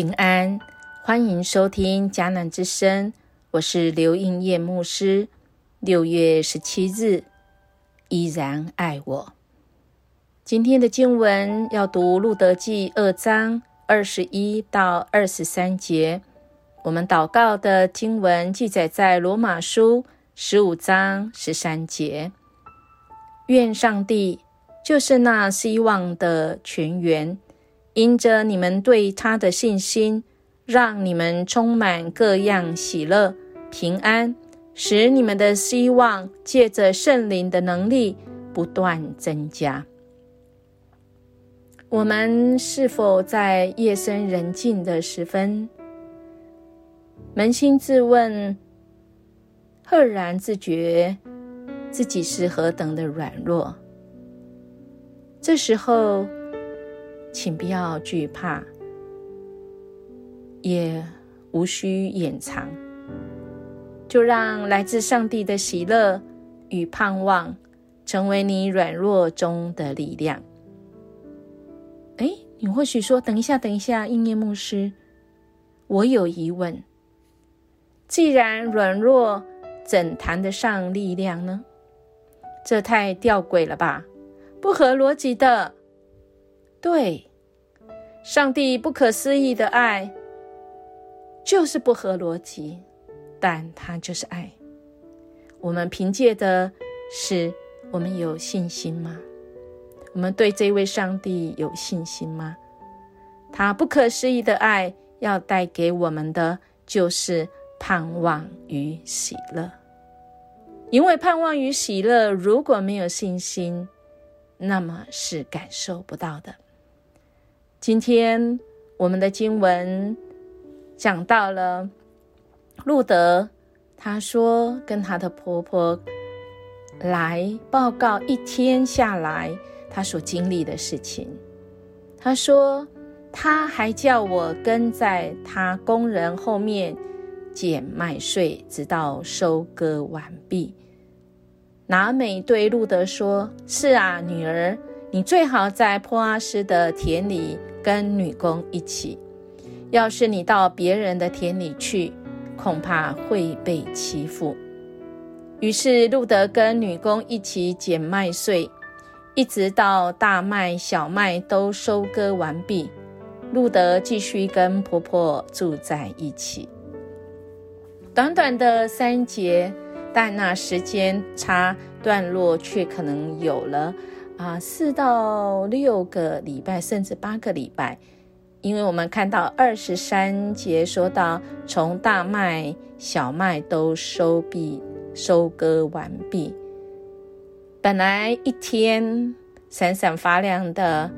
平安，欢迎收听迦南之声，我是刘应叶牧师。六月十七日，依然爱我。今天的经文要读《路德记》二章二十一到二十三节。我们祷告的经文记载在罗马书十五章十三节。愿上帝就是那希望的泉源。因着你们对他的信心，让你们充满各样喜乐、平安，使你们的希望借着圣灵的能力不断增加。我们是否在夜深人静的时分，扪心自问，赫然自觉自己是何等的软弱？这时候。请不要惧怕，也无需掩藏，就让来自上帝的喜乐与盼望成为你软弱中的力量。哎，你或许说：“等一下，等一下，应验牧师，我有疑问。既然软弱，怎谈得上力量呢？这太吊诡了吧，不合逻辑的。”对，上帝不可思议的爱就是不合逻辑，但它就是爱。我们凭借的是我们有信心吗？我们对这位上帝有信心吗？他不可思议的爱要带给我们的就是盼望与喜乐，因为盼望与喜乐如果没有信心，那么是感受不到的。今天我们的经文讲到了路德，她说跟她的婆婆来报告一天下来她所经历的事情。她说，她还叫我跟在她工人后面捡麦穗，直到收割完毕。拿美对路德说：“是啊，女儿，你最好在波阿斯的田里。”跟女工一起，要是你到别人的田里去，恐怕会被欺负。于是路德跟女工一起捡麦穗，一直到大麦、小麦都收割完毕，路德继续跟婆婆住在一起。短短的三节，但那时间差段落却可能有了。啊，四到六个礼拜，甚至八个礼拜，因为我们看到二十三节说到，从大麦、小麦都收毕、收割完毕。本来一天闪闪发亮的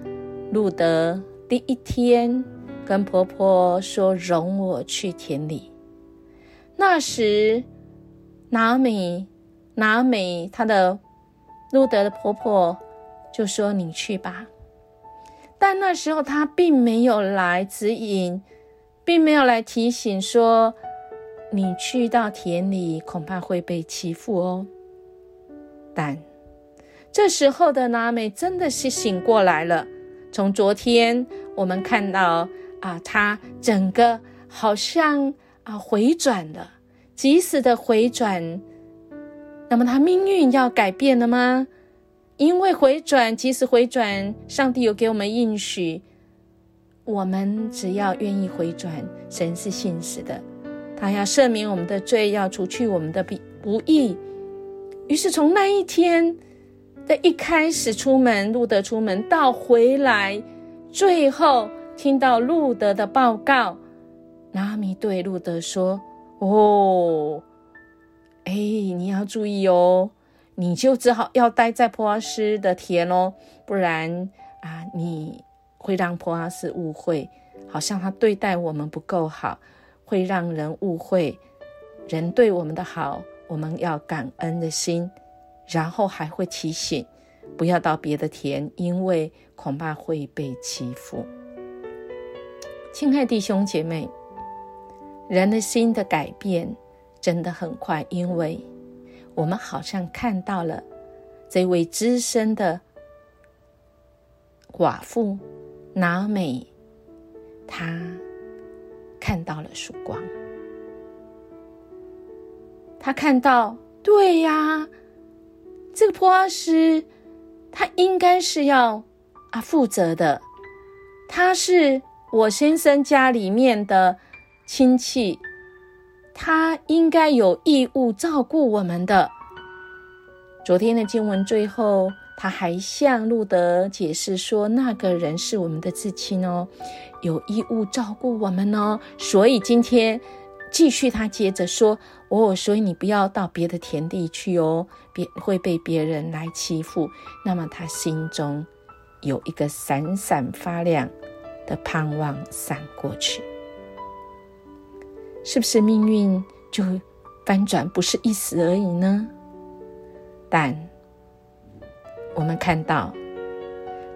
路德，第一天跟婆婆说：“容我去田里。”那时，拿美、拿美她的路德的婆婆。就说你去吧，但那时候他并没有来指引，并没有来提醒说，你去到田里恐怕会被欺负哦。但这时候的娜美真的是醒过来了。从昨天我们看到啊，他整个好像啊回转了，及时的回转。那么他命运要改变了吗？因为回转，即使回转，上帝有给我们应许，我们只要愿意回转，神是信实的，他要赦免我们的罪，要除去我们的不义。于是从那一天的一开始出门，路德出门到回来，最后听到路德的报告，拿米对路德说：“哦，哎，你要注意哦。”你就只好要待在普阿斯的田哦，不然啊，你会让普阿斯误会，好像他对待我们不够好，会让人误会人对我们的好，我们要感恩的心，然后还会提醒不要到别的田，因为恐怕会被欺负。亲爱弟兄姐妹，人的心的改变真的很快，因为。我们好像看到了这位资深的寡妇拿美，她看到了曙光。她看到，对呀，这个波阿斯，他应该是要啊负责的。他是我先生家里面的亲戚，他应该有义务照顾我们的。昨天的经文最后，他还向路德解释说，那个人是我们的至亲哦，有义务照顾我们哦。所以今天继续，他接着说。哦，所以你不要到别的田地去哦，别会被别人来欺负。那么他心中有一个闪闪发亮的盼望闪过去，是不是命运就翻转？不是一时而已呢？但我们看到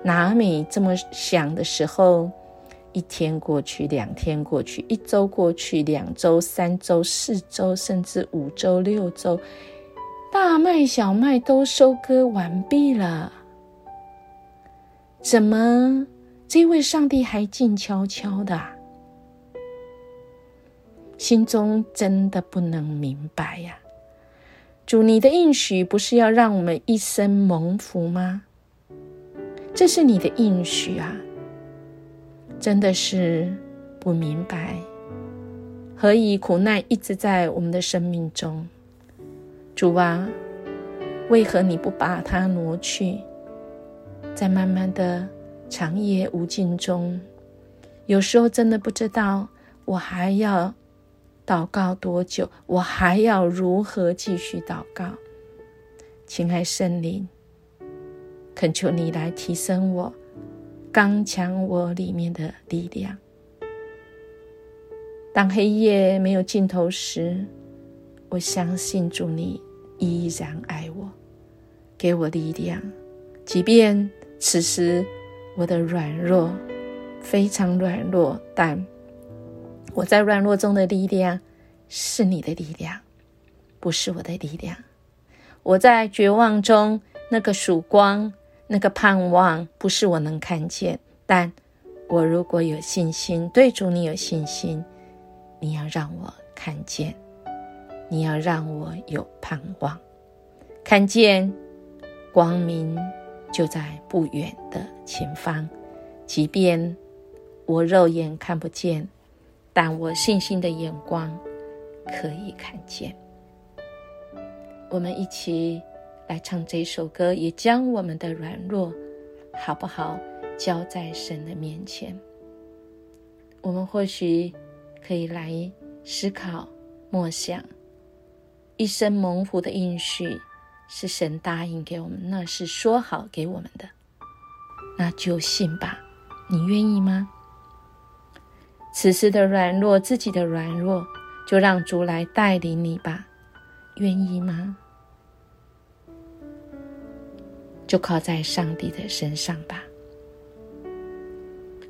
拿米这么想的时候。一天过去，两天过去，一周过去，两周、三周、四周，甚至五周、六周，大麦、小麦都收割完毕了。怎么这位上帝还静悄悄的？心中真的不能明白呀！主，你的应许不是要让我们一生蒙福吗？这是你的应许啊！真的是不明白，何以苦难一直在我们的生命中？主啊，为何你不把它挪去？在慢慢的长夜无尽中，有时候真的不知道我还要祷告多久，我还要如何继续祷告？亲爱圣灵，恳求你来提升我。刚强我里面的力量。当黑夜没有尽头时，我相信主你依然爱我，给我力量。即便此时我的软弱非常软弱，但我在软弱中的力量是你的力量，不是我的力量。我在绝望中那个曙光。那个盼望不是我能看见，但我如果有信心，对主你有信心，你要让我看见，你要让我有盼望，看见光明就在不远的前方，即便我肉眼看不见，但我信心的眼光可以看见。我们一起。来唱这首歌，也将我们的软弱，好不好交在神的面前？我们或许可以来思考、默想，一生蒙福的应许是神答应给我们，那是说好给我们的，那就信吧。你愿意吗？此时的软弱，自己的软弱，就让主来带领你吧。愿意吗？就靠在上帝的身上吧，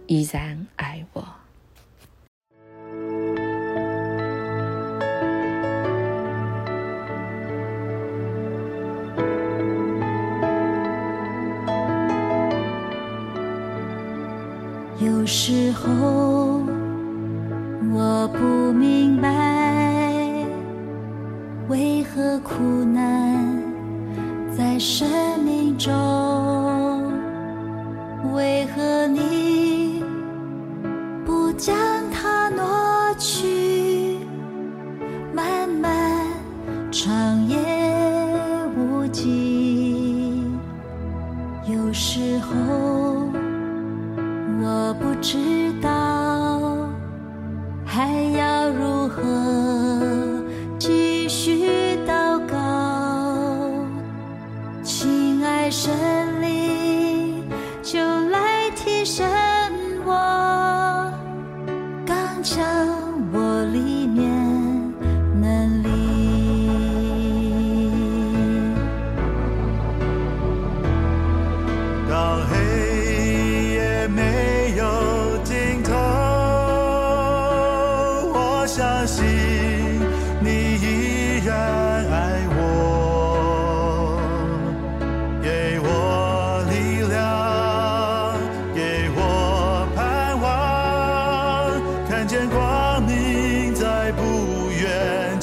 依然爱我。在生命。中，为何你不讲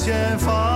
前方。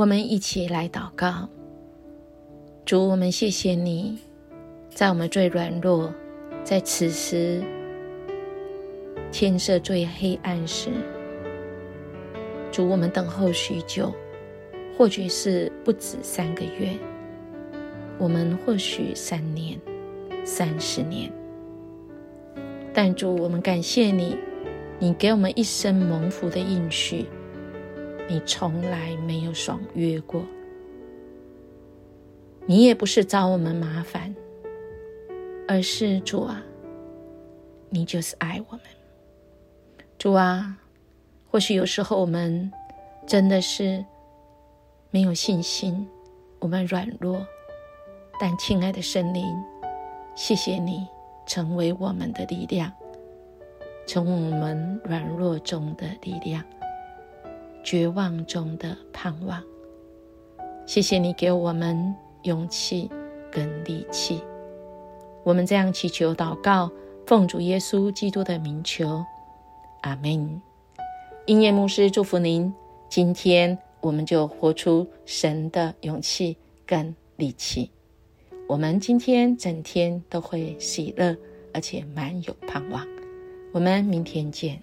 我们一起来祷告。主，我们谢谢你，在我们最软弱，在此时天色最黑暗时，主，我们等候许久，或许是不止三个月，我们或许三年、三十年。但主，我们感谢你，你给我们一生蒙福的应许，你从来没有爽约过，你也不是找我们麻烦，而是主啊，你就是爱我们。主啊，或许有时候我们真的是没有信心，我们软弱，但亲爱的神灵，谢谢你。成为我们的力量，成为我们软弱中的力量，绝望中的盼望。谢谢你给我们勇气跟力气。我们这样祈求祷告，奉主耶稣基督的名求，阿门。音乐牧师祝福您，今天我们就活出神的勇气跟力气。我们今天整天都会喜乐，而且满有盼望。我们明天见。